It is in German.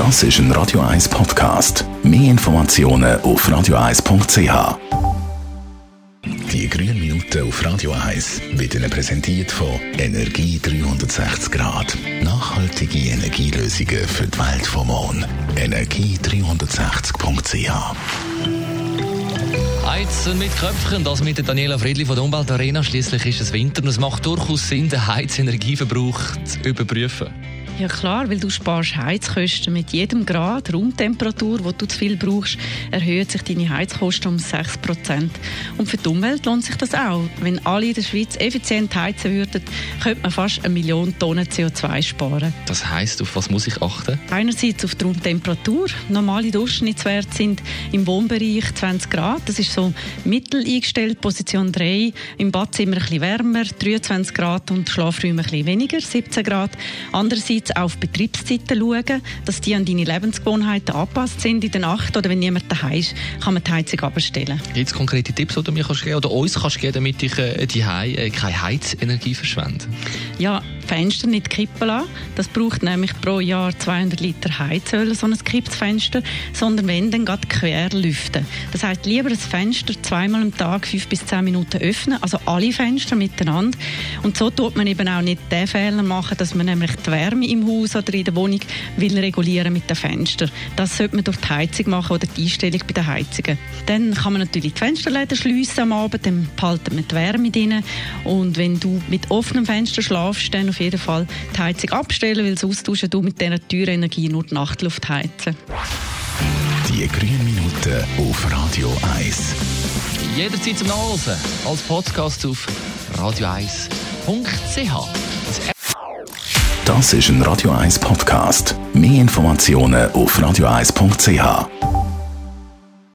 Das ist ein Radio 1 Podcast. Mehr Informationen auf radio1.ch. Die grünen Minuten auf Radio 1 wird Ihnen präsentiert von Energie 360 Grad. Nachhaltige Energielösungen für die Welt vom morgen. Energie360.ch Heizen mit Köpfchen, das mit der Daniela Friedli von der Umweltarena. Schließlich ist es Winter und es macht durchaus Sinn, den Heizenergieverbrauch zu überprüfen. Ja klar, weil du sparst Heizkosten. Mit jedem Grad Raumtemperatur, wo du zu viel brauchst, erhöht sich deine Heizkosten um 6 Und für die Umwelt lohnt sich das auch. Wenn alle in der Schweiz effizient heizen würden, könnte man fast eine Million Tonnen CO2 sparen. Das heisst, auf was muss ich achten? Einerseits auf die Raumtemperatur. Normale Durchschnittswerte sind im Wohnbereich 20 Grad. Das ist so mittel eingestellt, Position 3. Im Badzimmer ein bisschen wärmer, 23 Grad und Schlafräume ein bisschen weniger, 17 Grad. Andererseits jetzt auf Betriebszeiten schauen, dass die an deine Lebensgewohnheiten angepasst sind in der Nacht oder wenn niemand daheim ist, kann man die Heizung abstellen. Gibt es konkrete Tipps, die du mir kannst geben oder uns kannst geben, damit ich äh, die äh, keine Heizenergie verschwende? Ja, Fenster nicht kippen lassen. Das braucht nämlich pro Jahr 200 Liter Heizöl, so ein Kippfenster, sondern wenn, dann gerade quer lüften. Das heißt, lieber das Fenster zweimal am Tag fünf bis zehn Minuten öffnen, also alle Fenster miteinander. Und so tut man eben auch nicht den Fehler machen, dass man nämlich die Wärme im Haus oder in der Wohnung will regulieren mit den Fenstern. Das sollte man durch die Heizung machen oder die Einstellung bei den Heizungen. Dann kann man natürlich die Fensterläden schliessen am Abend, dann behalten man die Wärme drin. Und wenn du mit offenem Fenster schlafst, dann auf jeden Fall die Heizung abstellen, weil sonst tust du mit dieser Türenergie nur die Nachtluft heizen. Die grünen Minuten auf Radio 1. Jederzeit zum Nachlesen als Podcast auf radio1.ch. Das ist ein Radio 1 Podcast. Mehr Informationen auf radio1.ch.